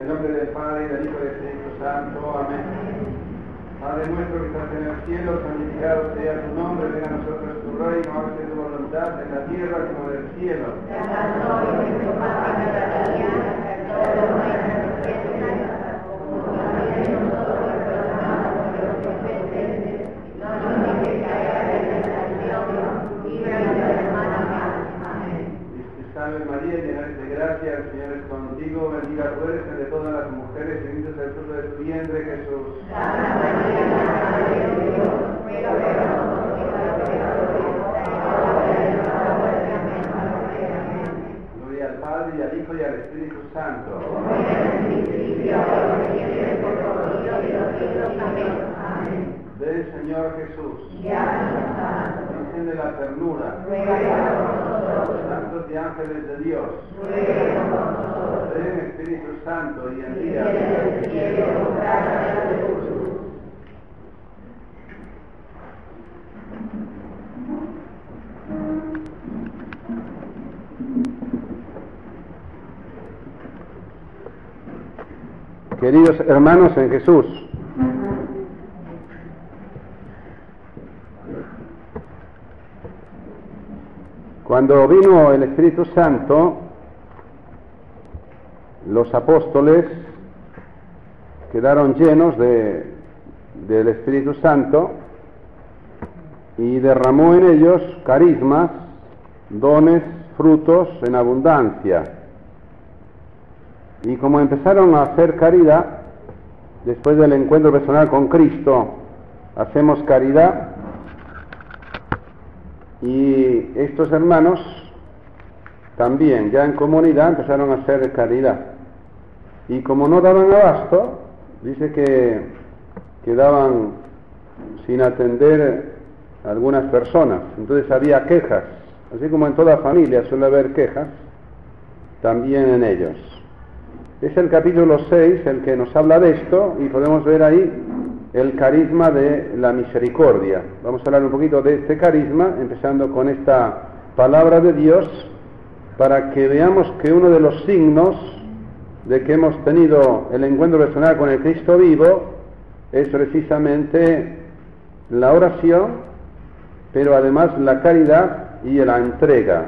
En nombre del Padre, y del Hijo y del Espíritu Santo. Amén. Padre nuestro que estás en el cielo, santificado sea tu nombre, venga a nosotros tu reino, hágase tu voluntad en la tierra como en el cielo. Salve María, llena de gracia, el Señor es contigo, bendita tú eres entre todas las mujeres, bendito es el fruto de tu vientre, Jesús. Gloria al Padre, y al Hijo, y al Espíritu Santo. Ven, Señor Jesús. Virgen de la ternura. Santos y ángeles de Dios. Ven, Espíritu Santo, y envía. Queridos hermanos en Jesús, cuando vino el Espíritu Santo, los apóstoles quedaron llenos de, del Espíritu Santo y derramó en ellos carismas, dones, frutos en abundancia. Y como empezaron a hacer caridad, después del encuentro personal con Cristo, hacemos caridad y estos hermanos también, ya en comunidad, empezaron a hacer caridad. Y como no daban abasto, dice que quedaban sin atender algunas personas. Entonces había quejas, así como en toda familia suele haber quejas, también en ellos. Es el capítulo 6 el que nos habla de esto y podemos ver ahí el carisma de la misericordia. Vamos a hablar un poquito de este carisma, empezando con esta palabra de Dios, para que veamos que uno de los signos de que hemos tenido el encuentro personal con el Cristo vivo es precisamente la oración, pero además la caridad y la entrega.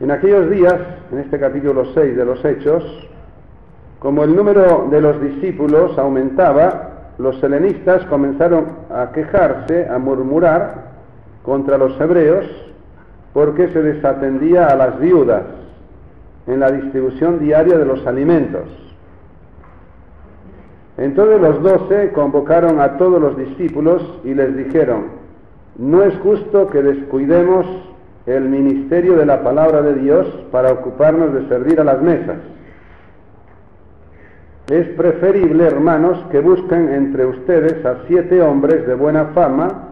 En aquellos días, en este capítulo 6 de los Hechos, como el número de los discípulos aumentaba, los helenistas comenzaron a quejarse, a murmurar contra los hebreos, porque se desatendía a las viudas en la distribución diaria de los alimentos. Entonces los doce convocaron a todos los discípulos y les dijeron, no es justo que descuidemos el ministerio de la palabra de Dios para ocuparnos de servir a las mesas. Es preferible, hermanos, que busquen entre ustedes a siete hombres de buena fama,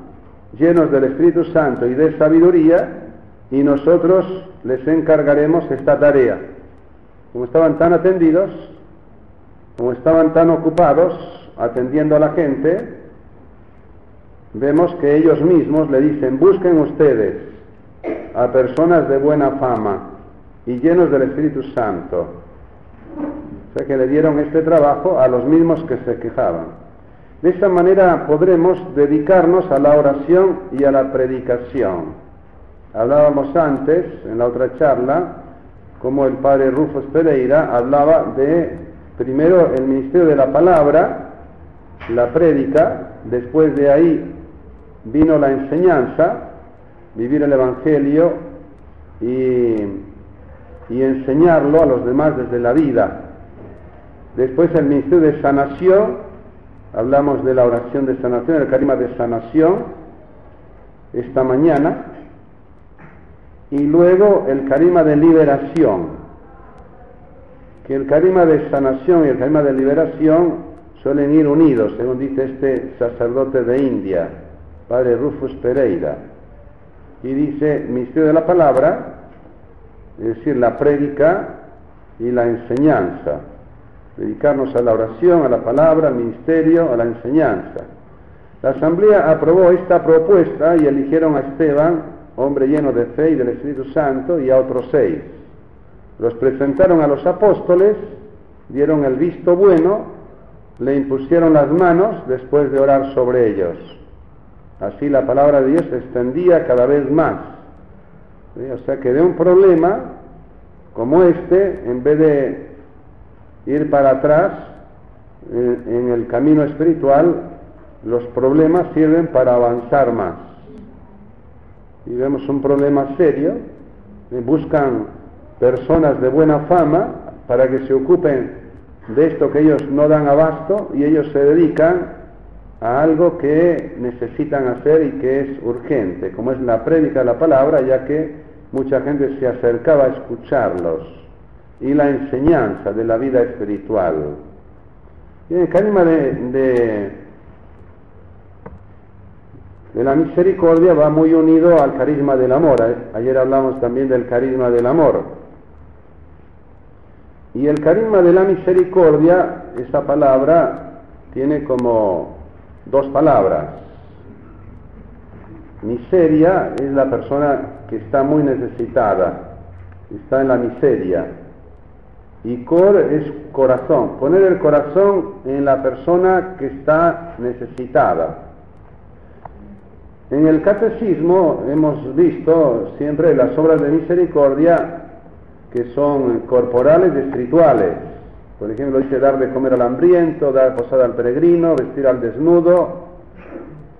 llenos del Espíritu Santo y de sabiduría, y nosotros les encargaremos esta tarea. Como estaban tan atendidos, como estaban tan ocupados atendiendo a la gente, vemos que ellos mismos le dicen, busquen ustedes a personas de buena fama y llenos del Espíritu Santo. O sea que le dieron este trabajo a los mismos que se quejaban. De esta manera podremos dedicarnos a la oración y a la predicación. Hablábamos antes, en la otra charla, como el padre Rufus Pereira hablaba de, primero, el ministerio de la palabra, la prédica, después de ahí vino la enseñanza, vivir el Evangelio y, y enseñarlo a los demás desde la vida. Después el ministerio de sanación, hablamos de la oración de sanación, el carisma de sanación, esta mañana, y luego el carisma de liberación, que el carisma de sanación y el carisma de liberación suelen ir unidos, según dice este sacerdote de India, padre Rufus Pereira, y dice ministerio de la palabra, es decir, la prédica y la enseñanza dedicarnos a la oración, a la palabra, al ministerio, a la enseñanza. La asamblea aprobó esta propuesta y eligieron a Esteban, hombre lleno de fe y del Espíritu Santo, y a otros seis. Los presentaron a los apóstoles dieron el visto bueno, le impusieron las manos después de orar sobre ellos. Así la palabra de Dios se extendía cada vez más. O sea que de un problema como este, en vez de ir para atrás eh, en el camino espiritual, los problemas sirven para avanzar más. Y vemos un problema serio, buscan personas de buena fama para que se ocupen de esto que ellos no dan abasto y ellos se dedican a algo que necesitan hacer y que es urgente, como es la prédica de la palabra, ya que mucha gente se acercaba a escucharlos, y la enseñanza de la vida espiritual. El carisma de, de, de la misericordia va muy unido al carisma del amor. Ayer hablamos también del carisma del amor. Y el carisma de la misericordia, esa palabra tiene como dos palabras. Miseria es la persona que está muy necesitada, está en la miseria. Y cor es corazón, poner el corazón en la persona que está necesitada. En el catecismo hemos visto siempre las obras de misericordia que son corporales y espirituales. Por ejemplo, dice dar de comer al hambriento, dar posada al peregrino, vestir al desnudo.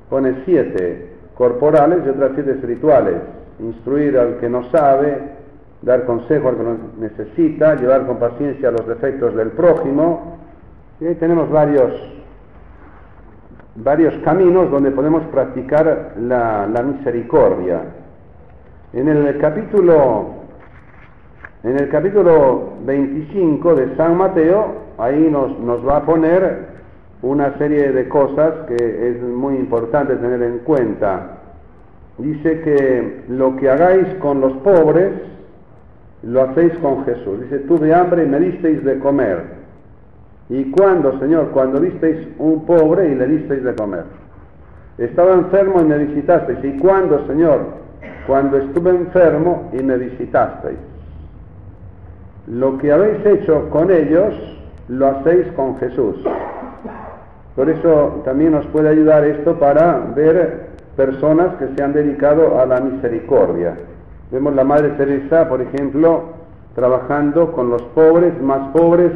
Pone siete corporales y otras siete espirituales. Instruir al que no sabe, dar consejo al que lo necesita, llevar con paciencia los defectos del prójimo. Y ahí tenemos varios, varios caminos donde podemos practicar la, la misericordia. En el capítulo en el capítulo 25 de San Mateo, ahí nos, nos va a poner una serie de cosas que es muy importante tener en cuenta. Dice que lo que hagáis con los pobres, lo hacéis con Jesús. Dice, tuve hambre y me disteis de comer. ¿Y cuándo, Señor? Cuando visteis un pobre y le disteis de comer. Estaba enfermo y me visitasteis. ¿Y cuándo, Señor? Cuando estuve enfermo y me visitasteis lo que habéis hecho con ellos, lo hacéis con Jesús. Por eso también nos puede ayudar esto para ver personas que se han dedicado a la misericordia. Vemos la Madre Teresa, por ejemplo, trabajando con los pobres, más pobres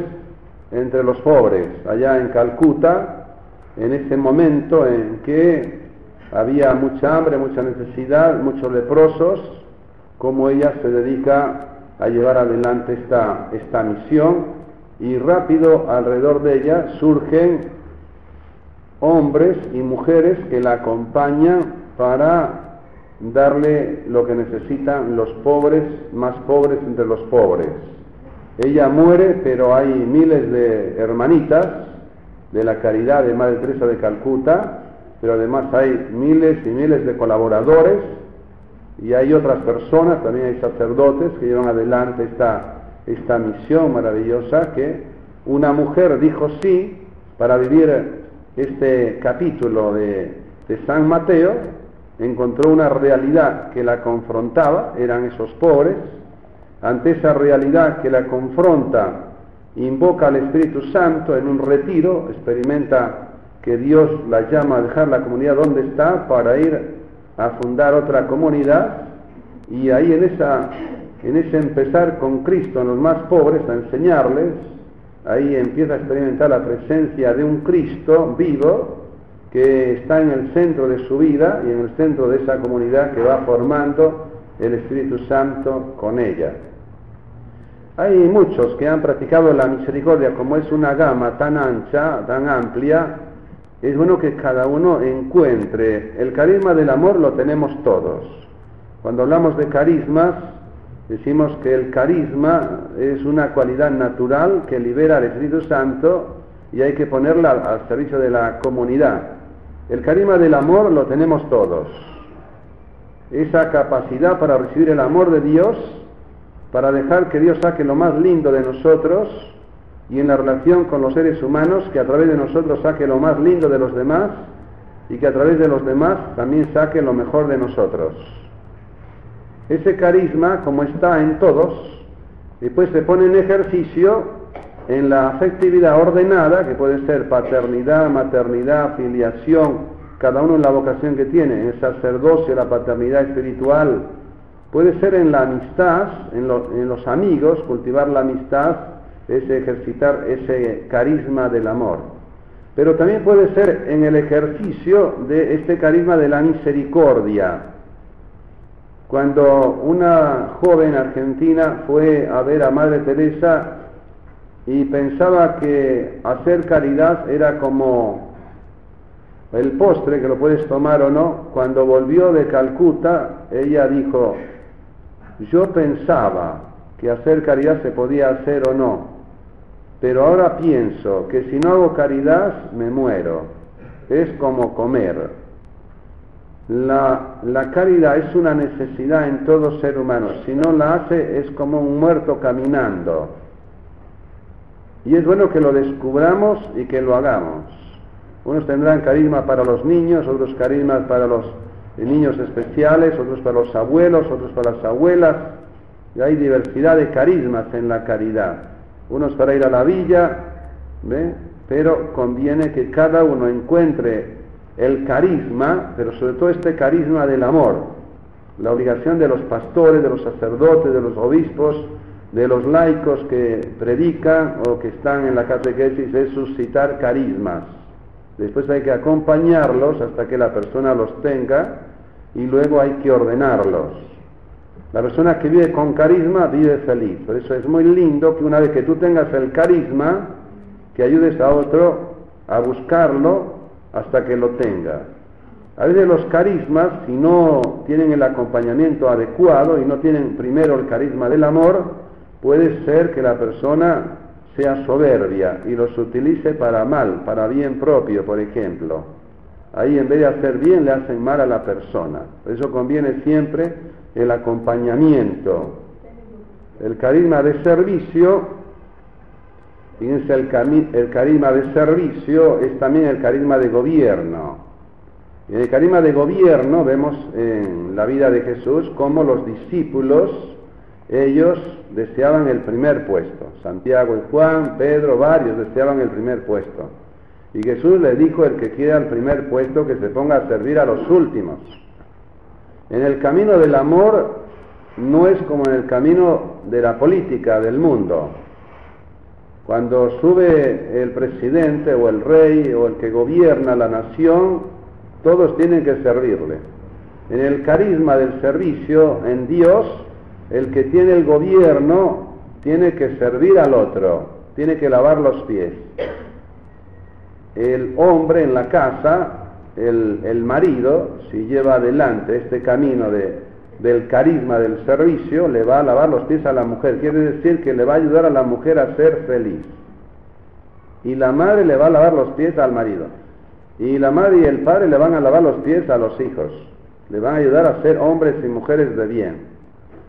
entre los pobres, allá en Calcuta, en ese momento en que había mucha hambre, mucha necesidad, muchos leprosos, como ella se dedica a llevar adelante esta, esta misión. Y rápido alrededor de ella surgen hombres y mujeres que la acompañan para darle lo que necesitan los pobres más pobres entre los pobres. Ella muere, pero hay miles de hermanitas de la caridad de Madre Teresa de Calcuta, pero además hay miles y miles de colaboradores y hay otras personas, también hay sacerdotes que llevan adelante esta, esta misión maravillosa que una mujer dijo sí para vivir este capítulo de, de San Mateo, encontró una realidad que la confrontaba, eran esos pobres, ante esa realidad que la confronta, invoca al Espíritu Santo en un retiro, experimenta que Dios la llama a dejar la comunidad donde está para ir a fundar otra comunidad. Y ahí en, esa, en ese empezar con Cristo en los más pobres, a enseñarles, ahí empieza a experimentar la presencia de un Cristo vivo que está en el centro de su vida y en el centro de esa comunidad que va formando el Espíritu Santo con ella. Hay muchos que han practicado la misericordia, como es una gama tan ancha, tan amplia, es bueno que cada uno encuentre. El carisma del amor lo tenemos todos. Cuando hablamos de carismas, decimos que el carisma es una cualidad natural que libera al Espíritu Santo y hay que ponerla al servicio de la comunidad. El carisma del amor lo tenemos todos. Esa capacidad para recibir el amor de Dios, para dejar que Dios saque lo más lindo de nosotros, y en la relación con los seres humanos, que a través de nosotros saque lo más lindo de los demás y que a través de los demás también saque lo mejor de nosotros. Ese carisma, como está en todos, después se pone en ejercicio en la afectividad ordenada, que puede ser paternidad, maternidad, filiación, cada uno en la vocación que tiene, en el sacerdocio, la paternidad espiritual, puede ser en la amistad, en, en los amigos, cultivar la amistad, es ejercitar ese carisma del amor. Pero también puede ser en el ejercicio de este carisma de la misericordia. Cuando una joven argentina fue a ver a Madre Teresa y pensaba que hacer caridad era como el postre, que lo puedes tomar o no, cuando volvió de Calcuta, ella dijo, yo pensaba que hacer caridad se podía hacer o no, pero ahora pienso que si no hago caridad me muero, es como comer. La, caridad es una necesidad en todo ser humano, si no la hace es como un muerto caminando. Y es bueno que lo descubramos y que lo hagamos. Unos tendrán carisma para los niños, otros carismas para los niños especiales, otros para los abuelos, otros para las abuelas. Y hay diversidad de carismas en la caridad. Unos para ir a la villa, ¿ve? pero conviene que cada uno encuentre el carisma, pero sobre todo este carisma del amor. La obligación de los pastores, de los sacerdotes, de los obispos, de los laicos que predican o que están en la catequesis es suscitar carismas. Después hay que acompañarlos hasta que la persona los tenga y luego hay que ordenarlos. La persona que vive con carisma vive feliz. Por eso es muy lindo que una vez que tú tengas el carisma, que ayudes a otro a buscarlo hasta que lo tenga. A veces los carismas, si no tienen el acompañamiento adecuado y no tienen primero el carisma del amor, Puede ser que la persona sea soberbia y los utilice para mal, para bien propio, por ejemplo. Ahí en vez de hacer bien le hacen mal a la persona. Por eso conviene siempre el acompañamiento. El carisma de servicio, fíjense, el, carisma de servicio es también el carisma de gobierno. en el carisma de gobierno vemos en la vida de Jesús cómo los discípulos ellos deseaban el primer puesto. Santiago y Juan, Pedro, varios deseaban el primer puesto. Y Jesús le dijo, el que quiera el primer puesto, que se ponga a servir a los últimos. En el camino del amor no es como en el camino de la política del mundo. Cuando sube el presidente o el rey o el que gobierna la nación, todos tienen que servirle. En el carisma del servicio en Dios, el que tiene el gobierno tiene que servir al otro, tiene que lavar los pies. El hombre en la casa, el, marido, si lleva adelante este camino de, del carisma del servicio, le va a lavar los pies a la mujer. Quiere decir que le va a ayudar a la mujer a ser feliz. Y la madre le va a lavar los pies al marido. Y la madre y el padre le van a lavar los pies a los hijos. Le van a ayudar a ser hombres y mujeres de bien.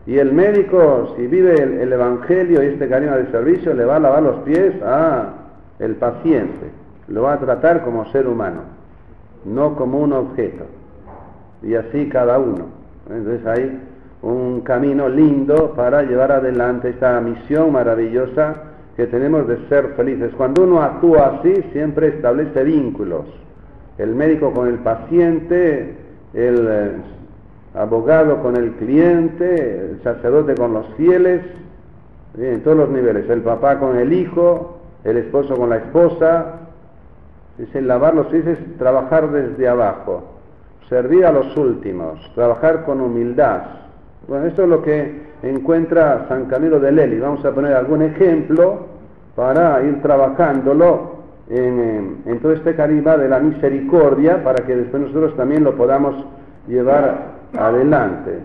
Y el médico, si vive el, Evangelio y este cariño de servicio, le va a lavar los pies a el paciente. Lo va a tratar como ser humano, no como un objeto. Y así cada uno. Entonces hay un camino lindo para llevar adelante esta misión maravillosa que tenemos de ser felices. Cuando uno actúa así, siempre establece vínculos. El médico con el paciente, el eh, abogado con el cliente, el sacerdote con los fieles, en todos los niveles, el papá con el hijo, el esposo con la esposa, es lavar los pies, es trabajar desde abajo, servir a los últimos, trabajar con humildad. Bueno, esto es lo que encuentra San Camilo de Lely. Vamos a poner algún ejemplo para ir trabajándolo en, en todo este carisma de la misericordia, para que después nosotros también lo podamos llevar adelante.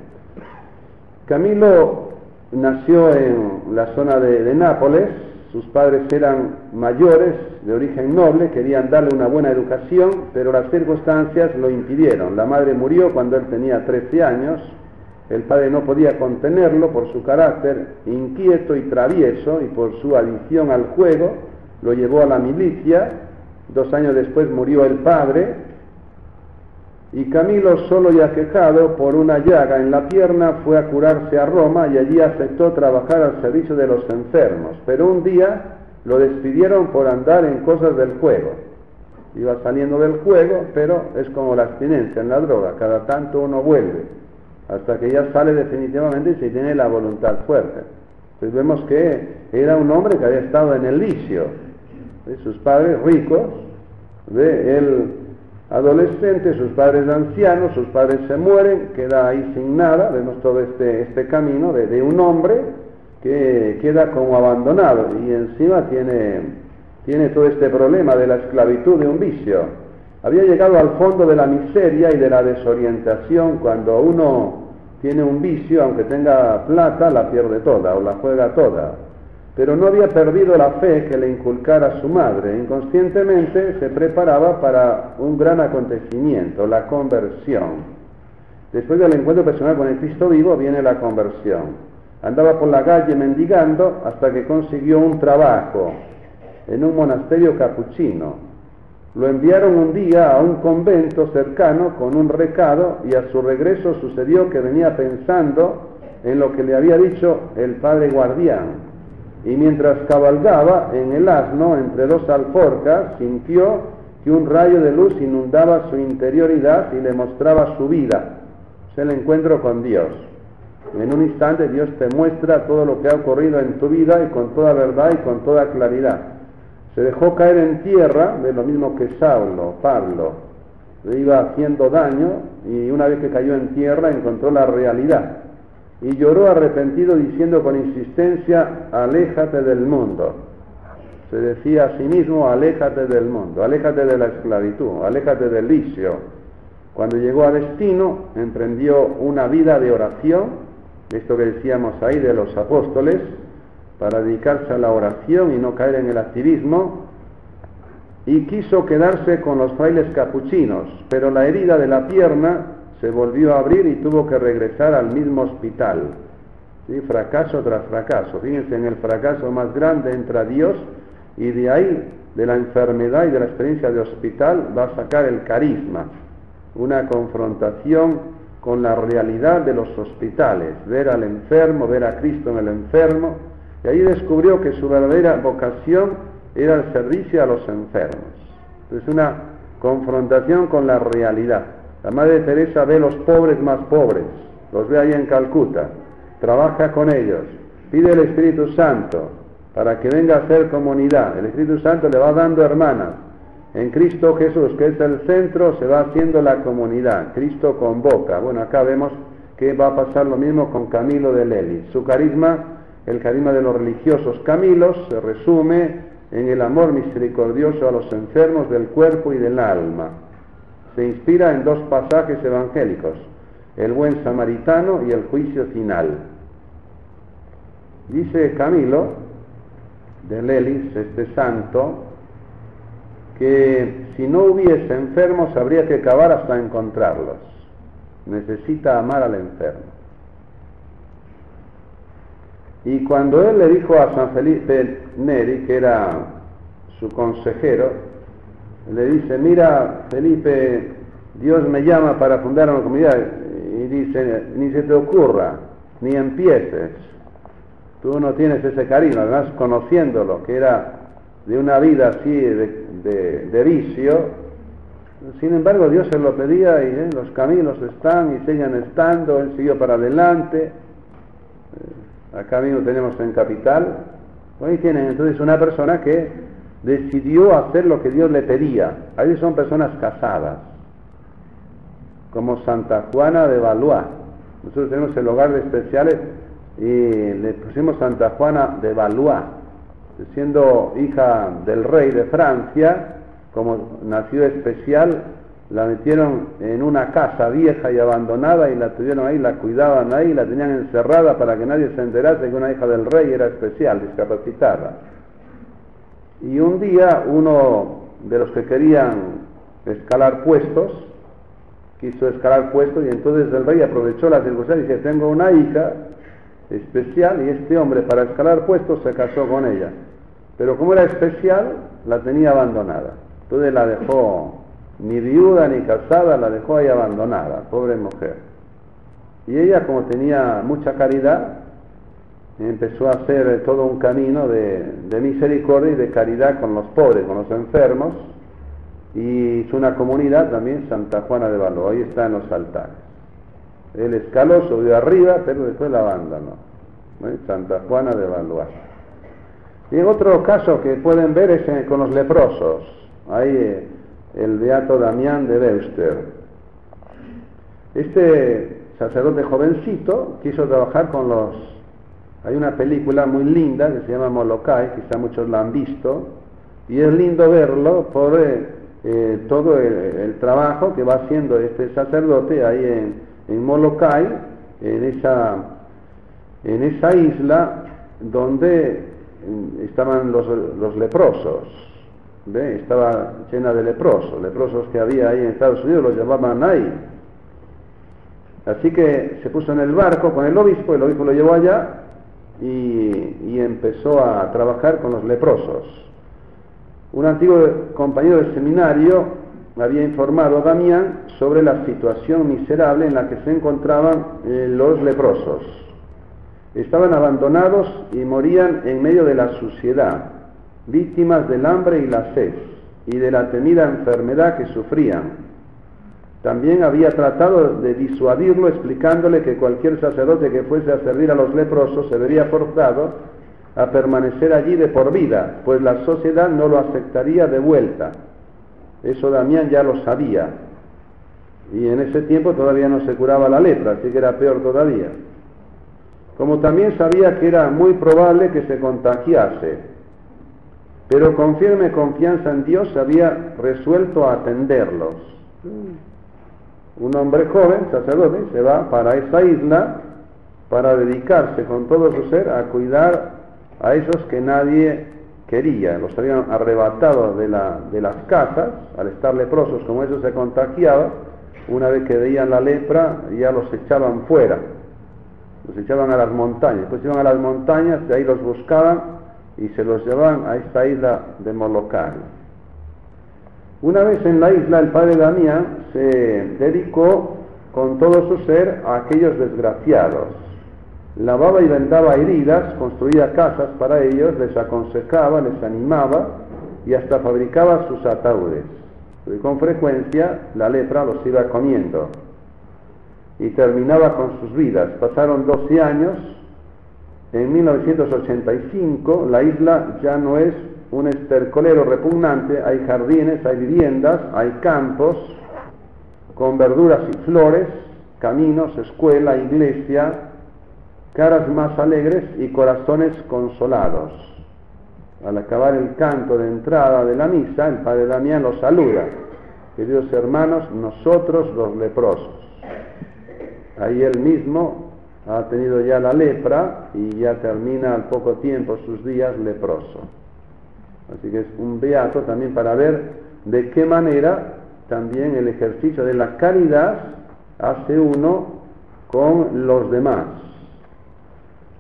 Camilo nació en la zona de, Nápoles, sus padres eran mayores, de origen noble, querían darle una buena educación, pero las circunstancias lo impidieron. La madre murió cuando él tenía 13 años, el padre no podía contenerlo por su carácter inquieto y travieso y por su adicción al juego, lo llevó a la milicia, dos años después murió el padre, y Camilo, solo y aquejado por una llaga en la pierna, fue a curarse a Roma y allí aceptó trabajar al servicio de los enfermos. Pero un día lo despidieron por andar en cosas del juego. Iba saliendo del juego, pero es como la abstinencia en la droga, cada tanto uno vuelve, hasta que ya sale definitivamente y se tiene la voluntad fuerte. Entonces vemos que era un hombre que había estado en el vicio, de sus padres ricos, de él adolescente, sus padres ancianos, sus padres se mueren, queda ahí sin nada, vemos todo este, este camino de, un hombre que queda como abandonado y encima tiene, tiene todo este problema de la esclavitud de un vicio. Había llegado al fondo de la miseria y de la desorientación cuando uno tiene un vicio, aunque tenga plata, la pierde toda o la juega toda. Pero no había perdido la fe que le inculcara su madre. Inconscientemente se preparaba para un gran acontecimiento, la conversión. Después del encuentro personal con el Cristo vivo viene la conversión. Andaba por la calle mendigando hasta que consiguió un trabajo en un monasterio capuchino. Lo enviaron un día a un convento cercano con un recado y a su regreso sucedió que venía pensando en lo que le había dicho el padre guardián. Y mientras cabalgaba en el asno entre dos alforcas, sintió que un rayo de luz inundaba su interioridad y le mostraba su vida. Es el encuentro con Dios. En un instante Dios te muestra todo lo que ha ocurrido en tu vida y con toda verdad y con toda claridad. Se dejó caer en tierra, de lo mismo que Saulo, Pablo, le iba haciendo daño y una vez que cayó en tierra encontró la realidad. Y lloró arrepentido diciendo con insistencia, aléjate del mundo. Se decía a sí mismo, aléjate del mundo, aléjate de la esclavitud, aléjate del vicio. Cuando llegó a destino, emprendió una vida de oración esto que decíamos ahí de los apóstoles, para dedicarse a la oración y no caer en el activismo, y quiso quedarse con los frailes capuchinos, pero la herida de la pierna se volvió a abrir y tuvo que regresar al mismo hospital. ¿Sí? Fracaso tras fracaso. Fíjense, en el fracaso más grande entra Dios y de ahí, de la enfermedad y de la experiencia de hospital, va a sacar el carisma, una confrontación con la realidad de los hospitales, ver al enfermo, ver a Cristo en el enfermo, y ahí descubrió que su verdadera vocación era el servicio a los enfermos. Es una confrontación con la realidad. La Madre Teresa ve los pobres más pobres, los ve ahí en Calcuta, trabaja con ellos, pide el Espíritu Santo para que venga a hacer comunidad. El Espíritu Santo le va dando hermanas, en Cristo Jesús, que es el centro, se va haciendo la comunidad. Cristo convoca. Bueno, acá vemos que va a pasar lo mismo con Camilo de Lely. Su carisma, el carisma de los religiosos Camilos, se resume en el amor misericordioso a los enfermos del cuerpo y del alma. Se inspira en dos pasajes evangélicos, el buen samaritano y el juicio final. Dice Camilo de Lelis, este santo, que si no hubiese enfermos habría que cavar hasta encontrarlos. Necesita amar al enfermo. Y cuando él le dijo a San Felipe Neri, que era su consejero, le dice, mira Felipe, Dios me llama para fundar una comunidad y dice, ni se te ocurra, ni empieces. Tú no tienes ese cariño, además conociéndolo, que era de una vida así de, vicio. Sin embargo, Dios se lo pedía y eh, los caminos están y siguen estando, Él siguió para adelante. Eh, acá mismo tenemos en Capital. Hoy tienen entonces una persona que decidió hacer lo que Dios le pedía. Ahí son personas casadas, como Santa Juana de Valois. Nosotros tenemos el hogar de especiales y le pusimos Santa Juana de Valois siendo hija del rey de Francia, como nació especial, la metieron en una casa vieja y abandonada y la tuvieron ahí, la cuidaban ahí, la tenían encerrada para que nadie se enterase que una hija del rey era especial, discapacitada. Y un día uno de los que querían escalar puestos, quiso escalar puestos y entonces el rey aprovechó la circunstancia y dice, tengo una hija especial y este hombre para escalar puestos se casó con ella. Pero como era especial, la tenía abandonada. Entonces la dejó ni viuda ni casada, la dejó ahí abandonada, pobre mujer. Y ella como tenía mucha caridad, empezó a hacer todo un camino de, misericordia y de caridad con los pobres, con los enfermos, y hizo una comunidad también, Santa Juana de Valois, ahí está en los altares. Él escaló, subió arriba, pero después la abandonó. ¿eh? Santa Juana de Valois. Y otro caso que pueden ver es eh, con los leprosos. Ahí eh, el beato Damián de Beuster. Este sacerdote jovencito quiso trabajar con los... Hay una película muy linda que se llama Molokai, quizá muchos la han visto, y es lindo verlo por eh, todo el, trabajo que va haciendo este sacerdote ahí en, en Molokai, en esa, en esa isla donde mm, estaban los, los leprosos. Estaba llena de leprosos, leprosos que había ahí en Estados Unidos los llamaban ahí. Así que se puso en el barco con el obispo, el obispo lo llevó allá y, empezó a trabajar con los leprosos. Un antiguo compañero del seminario había informado a Damián sobre la situación miserable en la que se encontraban eh, los leprosos. Estaban abandonados y morían en medio de la suciedad, víctimas del hambre y la sed y de la temida enfermedad que sufrían. También había tratado de disuadirlo explicándole que cualquier sacerdote que fuese a servir a los leprosos se vería forzado a permanecer allí de por vida, pues la sociedad no lo aceptaría de vuelta. Eso Damián ya lo sabía. Y en ese tiempo todavía no se curaba la lepra, así que era peor todavía. Como también sabía que era muy probable que se contagiase, pero con firme confianza en Dios había resuelto atenderlos. Un hombre joven, sacerdote, se va para esa isla para dedicarse con todo su ser a cuidar a esos que nadie quería, los habían arrebatado de, la, de las casas, al estar leprosos, como ellos se contagiaban, una vez que veían la lepra ya los echaban fuera, los echaban a las montañas, después iban a las montañas, de ahí los buscaban y se los llevaban a esta isla de Molokai. Una vez en la isla el padre Damián se dedicó con todo su ser a aquellos desgraciados, lavaba y vendaba heridas, construía casas para ellos, les aconsejaba, les animaba y hasta fabricaba sus ataúdes. Y con frecuencia la lepra los iba comiendo y terminaba con sus vidas. Pasaron 12 años. En 1985 la isla ya no es un estercolero repugnante, hay jardines, hay viviendas, hay campos con verduras y flores, caminos, escuela, iglesia, caras más alegres y corazones consolados. Al acabar el canto de entrada de la misa, el padre Damián los saluda. Queridos hermanos, nosotros los leprosos. Ahí él mismo ha tenido ya la lepra y ya termina al poco tiempo sus días leproso. Así que es un beato también para ver de qué manera también el ejercicio de la caridad hace uno con los demás.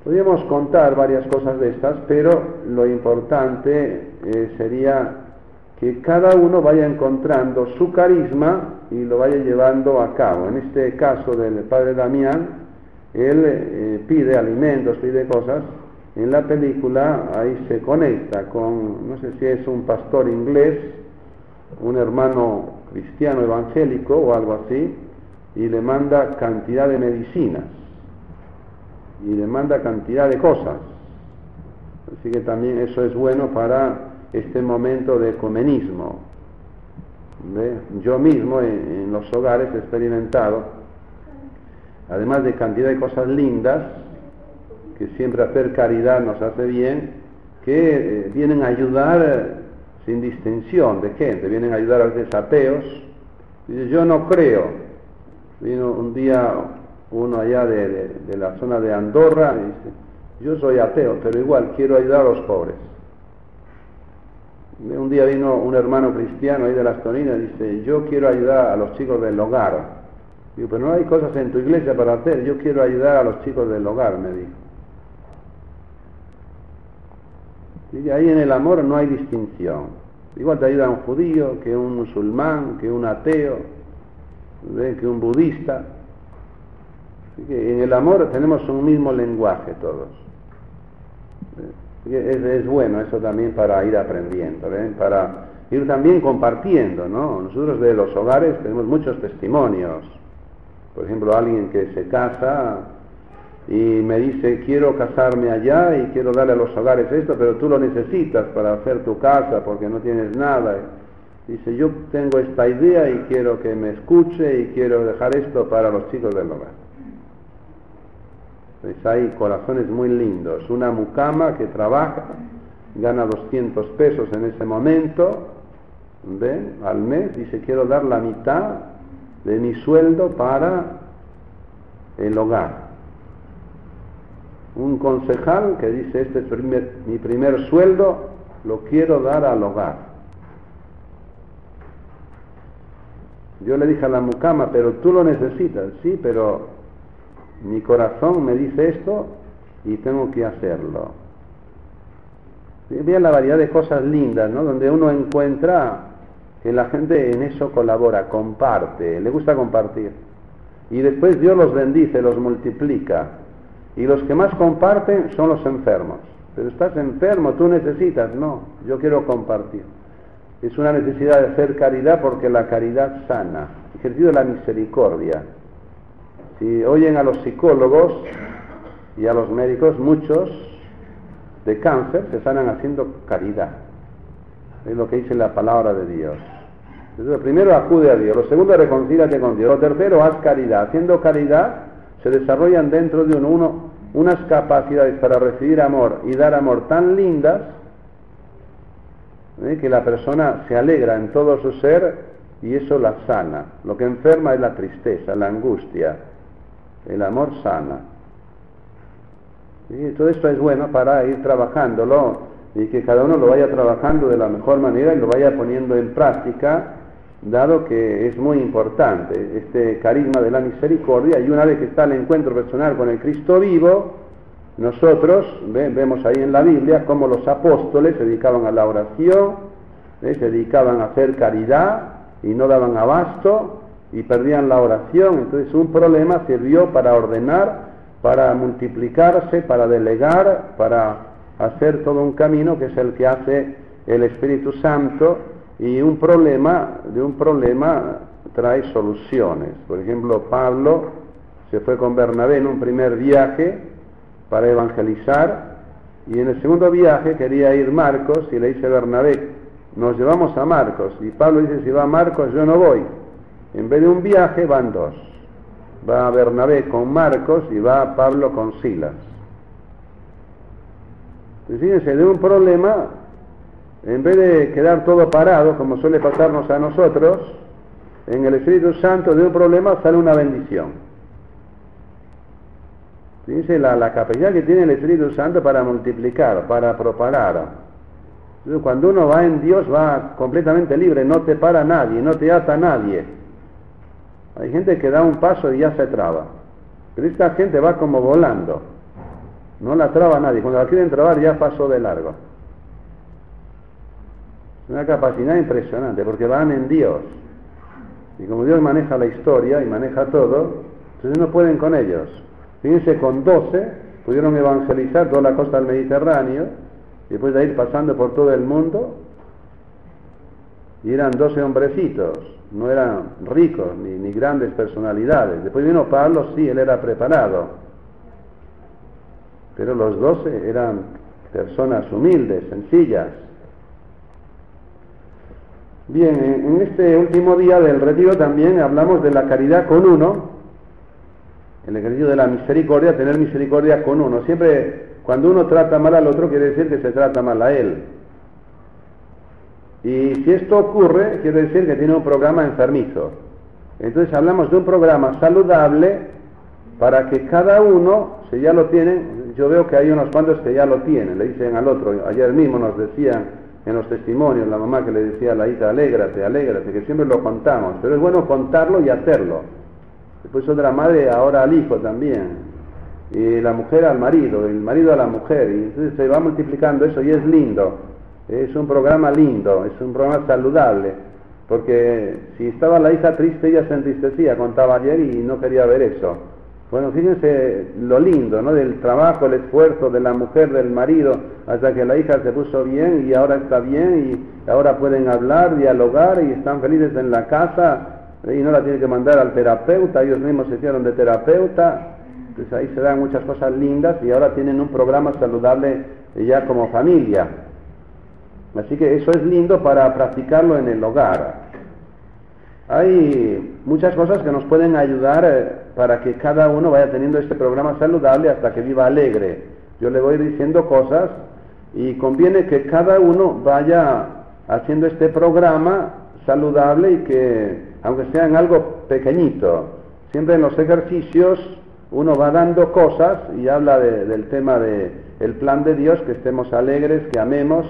Podríamos contar varias cosas de estas, pero lo importante eh, sería que cada uno vaya encontrando su carisma y lo vaya llevando a cabo. En este caso del padre Damián, él eh, pide alimentos, pide cosas. En la película ahí se conecta con, no sé si es un pastor inglés, un hermano cristiano evangélico o algo así, y le manda cantidad de medicinas y demanda cantidad de cosas. Así que también eso es bueno para este momento de ecumenismo. Yo mismo en, los hogares he experimentado, además de cantidad de cosas lindas, que siempre hacer caridad nos hace bien, que eh, vienen a ayudar eh, sin distinción de gente, vienen a ayudar a los ateos. yo no creo. Vino un día uno allá de, la zona de Andorra, dice, yo soy ateo, pero igual quiero ayudar a los pobres. Un día vino un hermano cristiano ahí de las Toninas y dice, yo quiero ayudar a los chicos del hogar. Digo, pero no hay cosas en tu iglesia para hacer, yo quiero ayudar a los chicos del hogar, me dijo. Y ahí en el amor no hay distinción. Igual te ayuda un judío, que un musulmán, que un ateo, que un budista en el amor tenemos un mismo lenguaje todos. Es, bueno eso también para ir aprendiendo, para ir también compartiendo, ¿no? Nosotros de los hogares tenemos muchos testimonios. Por ejemplo, alguien que se casa y me dice, quiero casarme allá y quiero darle a los hogares esto, pero tú lo necesitas para hacer tu casa porque no tienes nada. Dice, yo tengo esta idea y quiero que me escuche y quiero dejar esto para los chicos del hogar. Entonces hay corazones muy lindos. Una mucama que trabaja, gana 200 pesos en ese momento, ¿ven? Al mes, dice, quiero dar la mitad de mi sueldo para el hogar. Un concejal que dice, este es mi primer sueldo, lo quiero dar al hogar. Yo le dije a la mucama, pero tú lo necesitas, sí, pero mi corazón me dice esto y tengo que hacerlo. Vean la variedad de cosas lindas, ¿no? Donde uno encuentra que la gente en eso colabora, comparte, le gusta compartir. Y después Dios los bendice, los multiplica. Y los que más comparten son los enfermos. Pero estás enfermo, tú necesitas, no, yo quiero compartir. Es una necesidad de hacer caridad porque la caridad sana, ejercicio de la misericordia. Si oyen a los psicólogos y a los médicos, muchos de cáncer se sanan haciendo caridad. Es lo que dice la palabra de Dios. Entonces, primero acude a Dios, lo segundo reconcílate con Dios, lo tercero haz caridad. Haciendo caridad se desarrollan dentro de uno, uno unas capacidades para recibir amor y dar amor tan lindas ¿eh? que la persona se alegra en todo su ser y eso la sana. Lo que enferma es la tristeza, la angustia. El amor sana. Todo esto es bueno para ir trabajándolo y que cada uno lo vaya trabajando de la mejor manera y lo vaya poniendo en práctica, dado que es muy importante este carisma de la misericordia y una vez que está el encuentro personal con el Cristo vivo, nosotros vemos ahí en la Biblia cómo los apóstoles se dedicaban a la oración, se dedicaban a hacer caridad y no daban abasto y perdían la oración. Entonces un problema sirvió para ordenar, para multiplicarse, para delegar, para hacer todo un camino que es el que hace el Espíritu Santo y un problema, de un problema trae soluciones. Por ejemplo, Pablo se fue con Bernabé en un primer viaje para evangelizar y en el segundo viaje quería ir Marcos y le dice Bernabé, nos llevamos a Marcos y Pablo dice, si va Marcos yo no voy. En vez de un viaje van dos. Va Bernabé con Marcos y va Pablo con Silas. fíjense, de un problema, en vez de quedar todo parado, como suele pasarnos a nosotros, en el Espíritu Santo de un problema sale una bendición. Dice la, la capacidad que tiene el Espíritu Santo para multiplicar, para propagar. Cuando uno va en Dios va completamente libre, no te para nadie, no te ata nadie. Hay gente que da un paso y ya se traba. Pero esta gente va como volando. No la traba nadie. Cuando la quieren trabar ya pasó de largo. Una capacidad impresionante porque van en Dios. Y como Dios maneja la historia y maneja todo, entonces no pueden con ellos. Fíjense, con 12 pudieron evangelizar toda la costa del Mediterráneo, después de ir pasando por todo el mundo, y eran 12 hombrecitos, no eran ricos ni, grandes personalidades. Después vino Pablo, sí, él era preparado, pero los 12 eran personas humildes, sencillas. Bien, en este último día del retiro también hablamos de la caridad con uno, el ejercicio de la misericordia, tener misericordia con uno. Siempre cuando uno trata mal al otro quiere decir que se trata mal a él. Y si esto ocurre, quiere decir que tiene un programa enfermizo. Entonces hablamos de un programa saludable para que cada uno, si ya lo tienen, yo veo que hay unos cuantos que ya lo tienen, le dicen al otro, ayer mismo nos decían en los testimonios, la mamá que le decía a la hija, alégrate, alégrate, que siempre lo contamos, pero es bueno contarlo y hacerlo. Después otra madre ahora al hijo también. Y la mujer al marido, el marido a la mujer. Y entonces se va multiplicando eso y es lindo. Es un programa lindo, es un programa saludable. Porque si estaba la hija triste, ella se entristecía, contaba ayer y no quería ver eso. Bueno, fíjense lo lindo, ¿no? Del trabajo, el esfuerzo de la mujer, del marido, hasta que la hija se puso bien y ahora está bien y ahora pueden hablar, dialogar y están felices en la casa y no la tienen que mandar al terapeuta, ellos mismos se hicieron de terapeuta, pues ahí se dan muchas cosas lindas y ahora tienen un programa saludable ya como familia. Así que eso es lindo para practicarlo en el hogar. Hay muchas cosas que nos pueden ayudar eh, para que cada uno vaya teniendo este programa saludable hasta que viva alegre. Yo le voy diciendo cosas y conviene que cada uno vaya haciendo este programa saludable y que, aunque sea en algo pequeñito, siempre en los ejercicios uno va dando cosas y habla del tema del el plan de Dios, que estemos alegres, que amemos,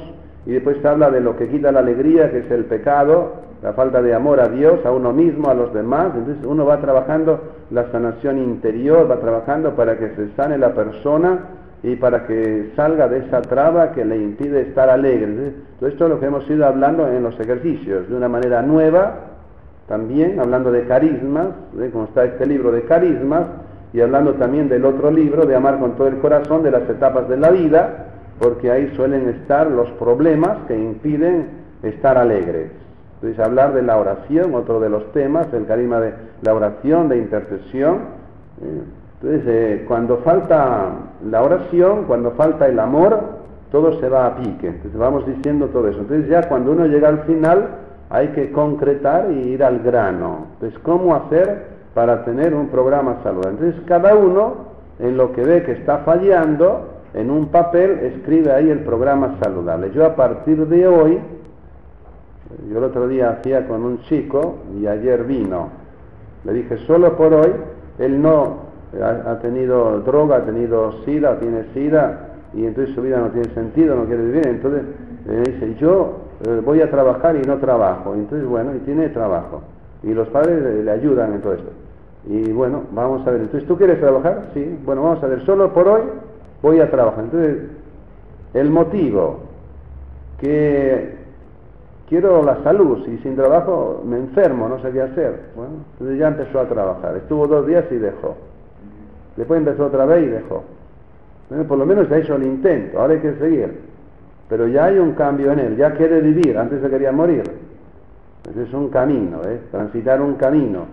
y después habla de lo que quita la alegría, que es el pecado, la falta de amor a Dios, a uno mismo, a los demás. Entonces uno va trabajando la sanación interior, va trabajando para que se sane la persona y para que salga de esa traba que le impide estar alegre. todo esto es lo que hemos ido hablando en los ejercicios, de una manera nueva, también hablando de carismas, como está este libro de carismas, y hablando también del otro libro, de amar con todo el corazón, de las etapas de la vida, porque ahí suelen estar los problemas que impiden estar alegres. Entonces, hablar de la oración, otro de los temas, el carisma de la oración, de intercesión. Entonces, eh, cuando falta la oración, cuando falta el amor, todo se va a pique. Entonces, vamos diciendo todo eso. Entonces, ya cuando uno llega al final, hay que concretar y ir al grano. Entonces, ¿cómo hacer para tener un programa saludable? Entonces, cada uno, en lo que ve que está fallando, en un papel escribe ahí el programa saludable. Yo a partir de hoy, yo el otro día hacía con un chico y ayer vino. Le dije, solo por hoy, él no ha, tenido droga, ha tenido sida, tiene sida, y entonces su vida no tiene sentido, no quiere vivir. Entonces dice, yo eh, voy a trabajar y no trabajo. Entonces, bueno, y tiene trabajo. Y los padres le, le ayudan en todo esto. Y bueno, vamos a ver. Entonces, ¿tú quieres trabajar? Sí. Bueno, vamos a ver. Solo por hoy voy a trabajar. Entonces, el motivo que quiero la salud, y sin trabajo me enfermo, no sé qué hacer. Bueno, entonces ya empezó a trabajar. Estuvo dos días y dejó. Después empezó otra vez y dejó. por lo menos ha hecho el intento, ahora hay que seguir. Pero ya hay un cambio en él, ya quiere vivir, antes se quería morir. Ese es un camino, ¿eh? transitar un camino.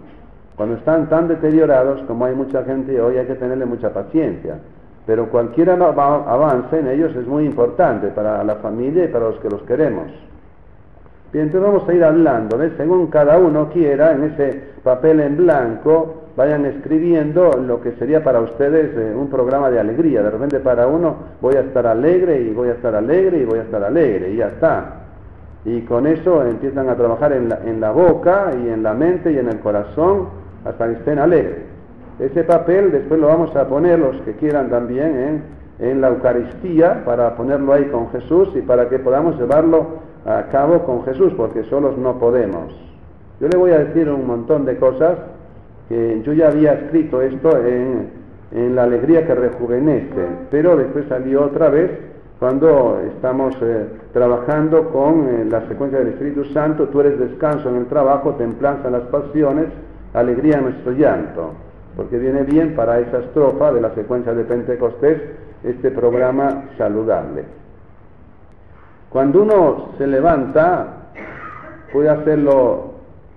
Cuando están tan deteriorados como hay mucha gente hoy hay que tenerle mucha paciencia pero cualquier avance en ellos es muy importante para la familia y para los que los queremos. Bien, entonces vamos a ir hablando, según cada uno quiera, en ese papel en blanco, vayan escribiendo lo que sería para ustedes eh, un programa de alegría. De repente para uno voy a estar alegre y voy a estar alegre y voy a estar alegre y ya está. Y con eso empiezan a trabajar en la, en la boca y en la mente y en el corazón hasta que estén alegres. Ese papel después lo vamos a poner los que quieran también en la Eucaristía para ponerlo ahí con Jesús y para que podamos llevarlo a cabo con Jesús, porque solos no podemos. Yo le voy a decir un montón de cosas que yo ya había escrito esto en, la alegría que rejuvenece, pero después salió otra vez cuando estamos eh, trabajando con eh, la secuencia del Espíritu Santo, tú eres descanso en el trabajo, templanza en las pasiones, alegría en nuestro llanto porque viene bien para esa estrofa de la secuencia de Pentecostés este programa saludable. Cuando uno se levanta, puede hacerlo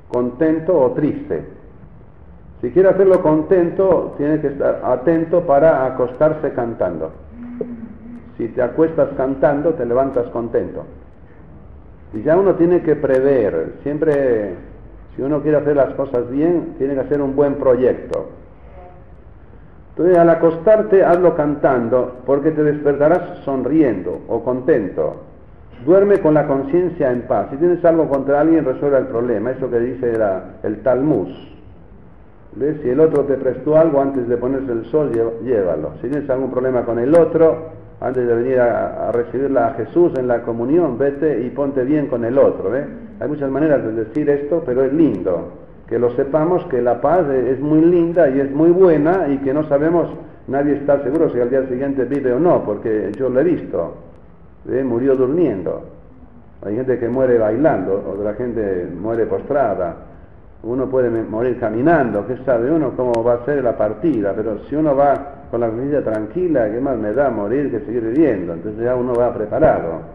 contento o triste. Si quiere hacerlo contento, tiene que estar atento para acostarse cantando. Si te acuestas cantando, te levantas contento. Y ya uno tiene que prever, siempre, si uno quiere hacer las cosas bien, tiene que hacer un buen proyecto. Entonces al acostarte hazlo cantando porque te despertarás sonriendo o contento. Duerme con la conciencia en paz. Si tienes algo contra alguien, resuelve el problema. Eso que dice el Talmud. ¿Ves? Si el otro te prestó algo antes de ponerse el sol, llévalo. Si tienes algún problema con el otro, antes de venir a, recibirla a Jesús en la comunión, vete y ponte bien con el otro. Hay muchas maneras de decir esto, pero es lindo que lo sepamos que la paz es muy linda y es muy buena y que no sabemos, nadie está seguro si al día siguiente vive o no, porque yo lo he visto, ¿eh? murió durmiendo. Hay gente que muere bailando, otra gente muere postrada. uno puede morir caminando, ¿qué sabe uno cómo va a ser la partida? Pero si uno va con la vida tranquila, ¿qué más me da morir que seguir viviendo? Entonces ya uno va preparado.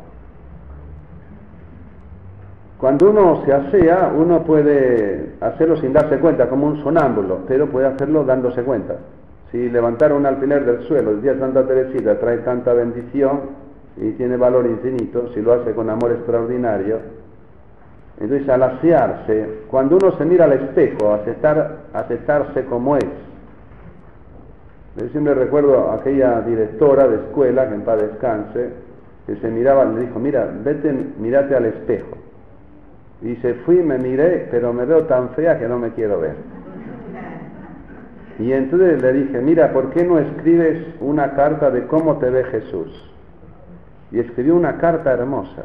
Cuando uno se asea, uno puede hacerlo sin darse cuenta, como un sonámbulo, pero puede hacerlo dándose cuenta. Si levantar un alfiler del suelo el día de Santa Teresita trae tanta bendición y tiene valor infinito, si lo hace con amor extraordinario, entonces al asearse, cuando uno se mira al espejo, aceptar, aceptarse como es, yo siempre recuerdo a aquella directora de escuela, que en paz descanse, que se miraba, le dijo, mira, vete, mírate al espejo. Dice, fui, me miré, pero me veo tan fea que no me quiero ver. Y entonces le dije, mira, ¿por qué no escribes una carta de cómo te ve Jesús? Y escribió una carta hermosa.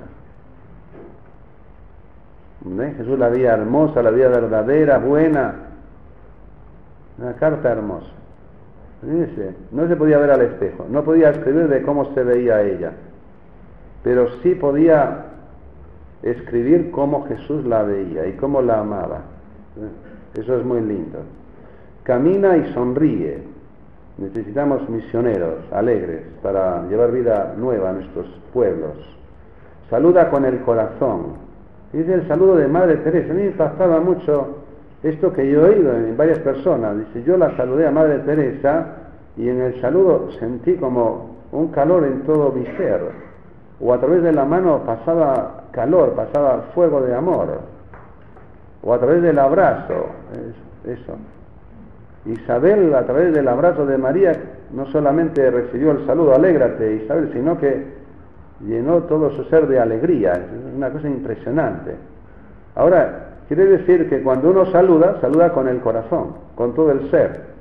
Jesús la vida hermosa, la vida verdadera, buena. Una carta hermosa. Dice, no se podía ver al espejo, no podía escribir de cómo se veía ella, pero sí podía escribir cómo Jesús la veía y cómo la amaba. Eso es muy lindo. Camina y sonríe. Necesitamos misioneros alegres para llevar vida nueva a nuestros pueblos. Saluda con el corazón. Dice el saludo de Madre Teresa. A mí me impactaba mucho esto que yo he oído en varias personas. Dice, yo la saludé a Madre Teresa y en el saludo sentí como un calor en todo mi ser. O a través de la mano pasaba calor, pasaba fuego de amor, o a través del abrazo, eso. Isabel, a través del abrazo de María, no solamente recibió el saludo, alégrate Isabel, sino que llenó todo su ser de alegría, es una cosa impresionante. Ahora, quiere decir que cuando uno saluda, saluda con el corazón, con todo el ser.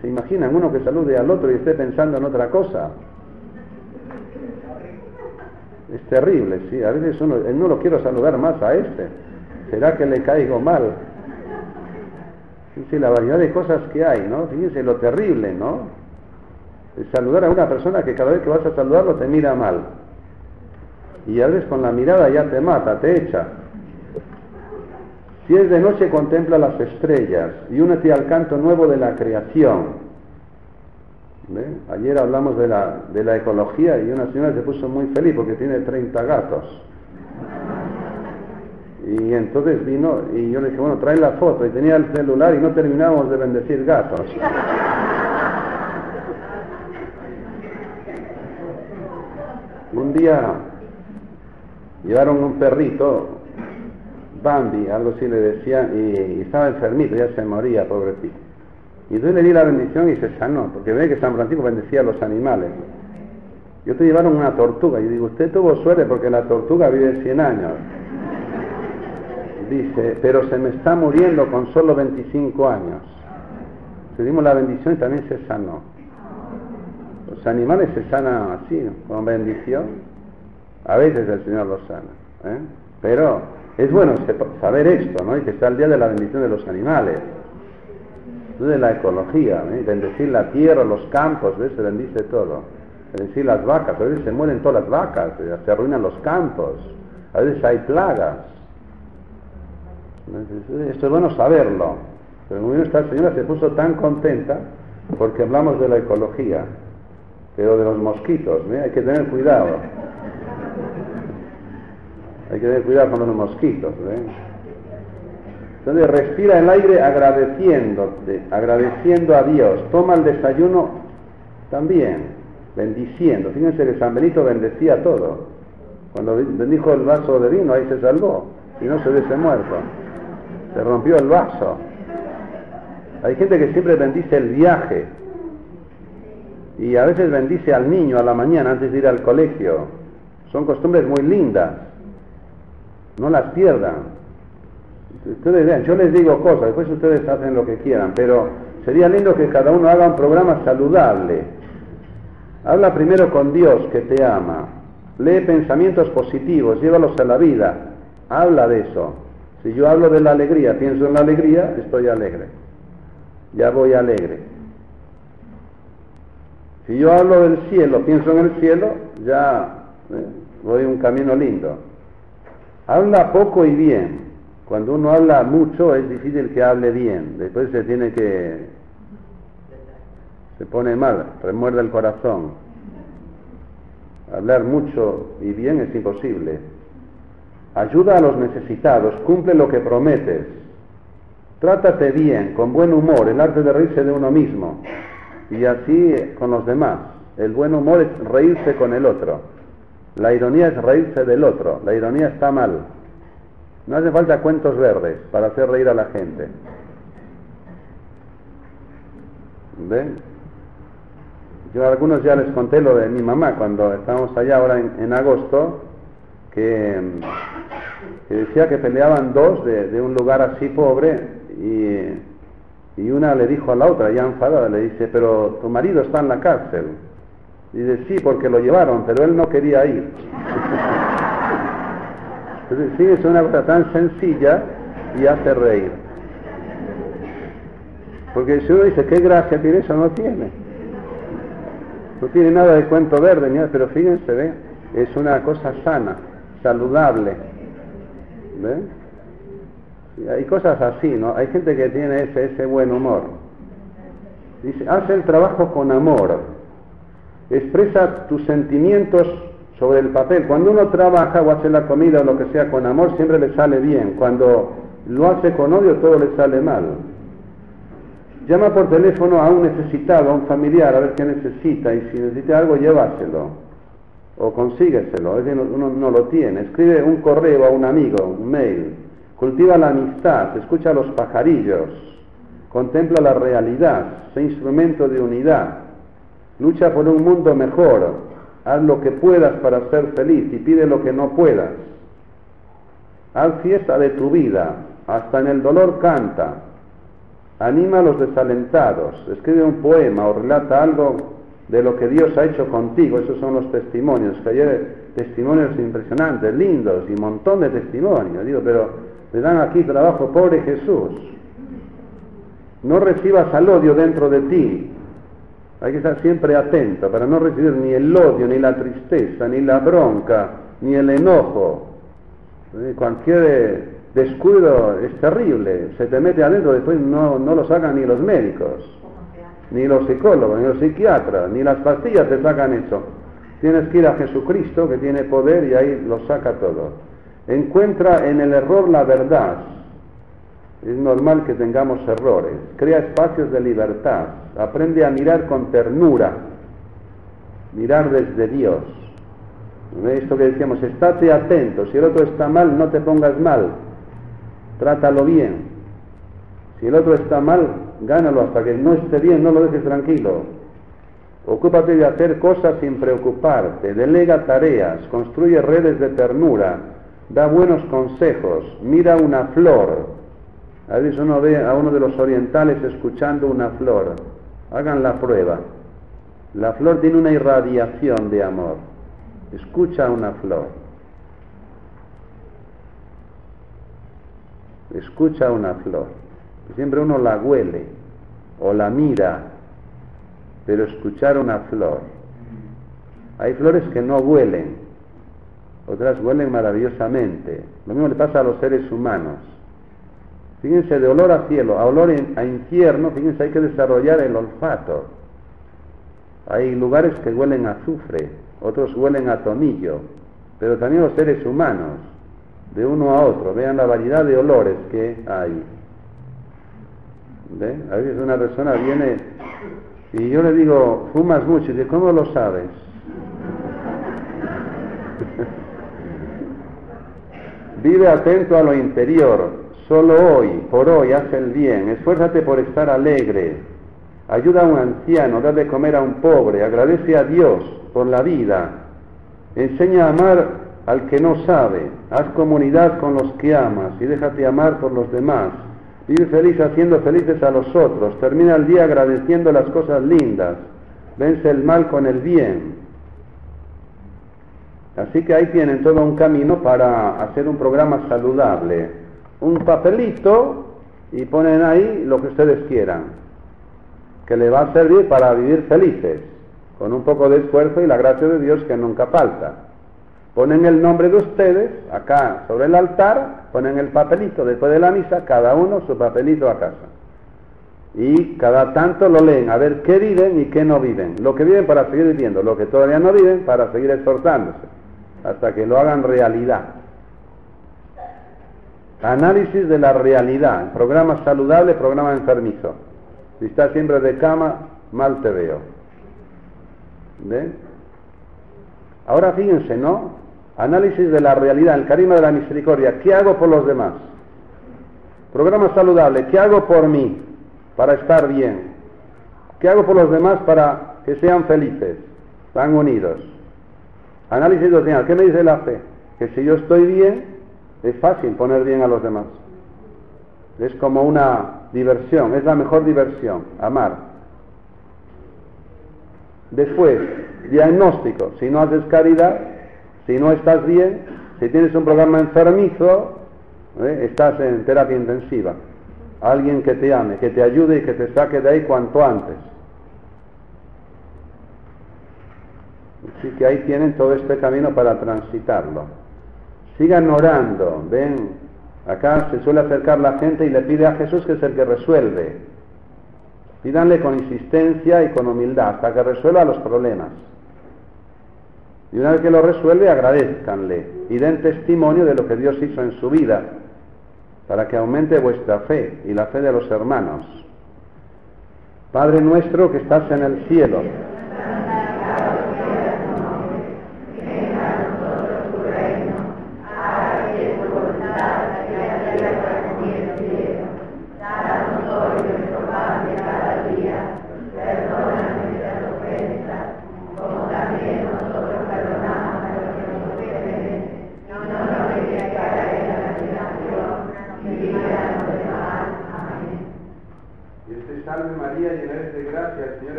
¿Se imaginan uno que salude al otro y esté pensando en otra cosa? Es terrible, sí. A veces uno, no lo quiero saludar más a este. ¿Será que le caigo mal? Fíjense la variedad de cosas que hay, ¿no? Fíjense lo terrible, ¿no? saludar a una persona que cada vez que vas a saludarlo te mira mal. Y a veces con la mirada ya te mata, te echa. Si es de noche contempla las estrellas y únete al canto nuevo de la creación. Ayer hablamos de la, de la ecología y una señora se puso muy feliz porque tiene 30 gatos. Y entonces vino y yo le dije, bueno, trae la foto. Y tenía el celular y no terminábamos de bendecir gatos. Un día llevaron un perrito, Bambi, algo así le decían, y estaba enfermito, ya se moría, pobrecito. Y entonces le di la bendición y se sanó, porque ve que San Francisco bendecía a los animales. Yo te llevaron una tortuga, y digo, usted tuvo suerte porque la tortuga vive 100 años. Dice, pero se me está muriendo con solo 25 años. Le dimos la bendición y también se sanó. Los animales se sanan así, con bendición. A veces el Señor los sana. ¿eh? Pero es bueno saber esto, ¿no? Y que está el día de la bendición de los animales de la ecología, ¿eh? bendecir la tierra, los campos, ¿ves? se bendice todo. Bendecir las vacas, a veces se mueren todas las vacas, se arruinan los campos, a veces hay plagas. Esto es bueno saberlo. Pero muy esta señora se puso tan contenta porque hablamos de la ecología, pero de los mosquitos, ¿eh? hay que tener cuidado. Hay que tener cuidado con los mosquitos. ¿eh? Entonces respira el aire agradeciéndote, agradeciendo a Dios. Toma el desayuno también, bendiciendo. Fíjense que San Benito bendecía todo. Cuando bendijo el vaso de vino, ahí se salvó. Y no se hubiese muerto. Se rompió el vaso. Hay gente que siempre bendice el viaje. Y a veces bendice al niño a la mañana antes de ir al colegio. Son costumbres muy lindas. No las pierdan. Ustedes vean, yo les digo cosas, después ustedes hacen lo que quieran, pero sería lindo que cada uno haga un programa saludable. Habla primero con Dios que te ama. Lee pensamientos positivos, llévalos a la vida. Habla de eso. Si yo hablo de la alegría, pienso en la alegría, estoy alegre. Ya voy alegre. Si yo hablo del cielo, pienso en el cielo, ya eh, voy un camino lindo. Habla poco y bien. Cuando uno habla mucho es difícil que hable bien, después se tiene que... se pone mal, remuerde el corazón. Hablar mucho y bien es imposible. Ayuda a los necesitados, cumple lo que prometes. Trátate bien, con buen humor, el arte de reírse de uno mismo y así con los demás. El buen humor es reírse con el otro. La ironía es reírse del otro. La ironía está mal. No hace falta cuentos verdes para hacer reír a la gente. ¿Ven? Yo a algunos ya les conté lo de mi mamá cuando estábamos allá ahora en, agosto, que, decía que peleaban dos de, un lugar así pobre y, y, una le dijo a la otra, ya enfadada, le dice, pero tu marido está en la cárcel. Y dice, sí, porque lo llevaron, pero él no quería ir. Entonces, sí, es una cosa tan sencilla y hace reír. Porque si uno dice, ¿qué gracia tiene eso? No tiene. No tiene nada de cuento verde, ni pero fíjense, ¿ve? es una cosa sana, saludable. ¿Ve? hay cosas así, ¿no? Hay gente que tiene ese, ese buen humor. Dice, haz el trabajo con amor. Expresa tus sentimientos sobre el papel. Cuando uno trabaja o hace la comida o lo que sea con amor, siempre le sale bien. Cuando lo hace con odio, todo le sale mal. Llama por teléfono a un necesitado, a un familiar, a ver qué necesita y si necesita algo, llévaselo o consígueselo, es decir, uno no lo tiene. Escribe un correo a un amigo, un mail. Cultiva la amistad, escucha a los pajarillos, contempla la realidad, sé instrumento de unidad. Lucha por un mundo mejor, haz lo que puedas para ser feliz y pide lo que no puedas. Haz fiesta de tu vida, hasta en el dolor canta. Anima a los desalentados, escribe un poema o relata algo de lo que Dios ha hecho contigo. Esos son los testimonios, que hay testimonios impresionantes, lindos y montón de testimonios. Digo, pero le dan aquí trabajo, pobre Jesús. No recibas al odio dentro de ti, hay que estar siempre atento para no recibir ni el odio, ni la tristeza, ni la bronca, ni el enojo. Eh, cualquier eh, descuido es terrible, se te mete adentro, después no, no lo sacan ni los médicos, ni los psicólogos, ni los psiquiatras, ni las pastillas te sacan eso. Tienes que ir a Jesucristo que tiene poder y ahí lo saca todo. Encuentra en el error la verdad, es normal que tengamos errores. Crea espacios de libertad. Aprende a mirar con ternura. Mirar desde Dios. Esto que decíamos, estate atento. Si el otro está mal, no te pongas mal. Trátalo bien. Si el otro está mal, gánalo hasta que no esté bien, no lo dejes tranquilo. Ocúpate de hacer cosas sin preocuparte. Delega tareas. Construye redes de ternura. Da buenos consejos. Mira una flor a veces uno ve a uno de los orientales escuchando una flor. Hagan la prueba. La flor tiene una irradiación de amor. Escucha una flor. Escucha una flor. Siempre uno la huele o la mira, pero escuchar una flor. Hay flores que no huelen, otras huelen maravillosamente. Lo mismo le pasa a los seres humanos. Fíjense, de olor a cielo a olor a infierno, fíjense, hay que desarrollar el olfato. Hay lugares que huelen a azufre, otros huelen a tomillo, pero también los seres humanos, de uno a otro, vean la variedad de olores que hay. A veces una persona viene y yo le digo, fumas mucho, y dice, ¿cómo lo sabes? Vive atento a lo interior, Solo hoy, por hoy, haz el bien, esfuérzate por estar alegre, ayuda a un anciano, da de comer a un pobre, agradece a Dios por la vida, enseña a amar al que no sabe, haz comunidad con los que amas y déjate amar por los demás. Vive feliz haciendo felices a los otros, termina el día agradeciendo las cosas lindas, vence el mal con el bien. Así que ahí tienen todo un camino para hacer un programa saludable un papelito y ponen ahí lo que ustedes quieran, que le va a servir para vivir felices, con un poco de esfuerzo y la gracia de Dios que nunca falta. Ponen el nombre de ustedes acá sobre el altar, ponen el papelito después de la misa, cada uno su papelito a casa. Y cada tanto lo leen, a ver qué viven y qué no viven. Lo que viven para seguir viviendo, lo que todavía no viven para seguir exhortándose, hasta que lo hagan realidad. Análisis de la realidad, programa saludable, programa enfermizo. Si estás siempre de cama, mal te veo. ¿Ven? Ahora fíjense, ¿no? Análisis de la realidad, el carisma de la misericordia. ¿Qué hago por los demás? Programa saludable. ¿Qué hago por mí para estar bien? ¿Qué hago por los demás para que sean felices, están unidos? Análisis doctrinal. ¿Qué me dice la fe? Que si yo estoy bien, es fácil poner bien a los demás. Es como una diversión, es la mejor diversión, amar. Después, diagnóstico. Si no haces caridad, si no estás bien, si tienes un programa enfermizo, ¿eh? estás en terapia intensiva. Alguien que te ame, que te ayude y que te saque de ahí cuanto antes. Así que ahí tienen todo este camino para transitarlo. Sigan orando, ven, acá se suele acercar la gente y le pide a Jesús que es el que resuelve. Pídanle con insistencia y con humildad hasta que resuelva los problemas. Y una vez que lo resuelve, agradezcanle y den testimonio de lo que Dios hizo en su vida, para que aumente vuestra fe y la fe de los hermanos. Padre nuestro que estás en el cielo,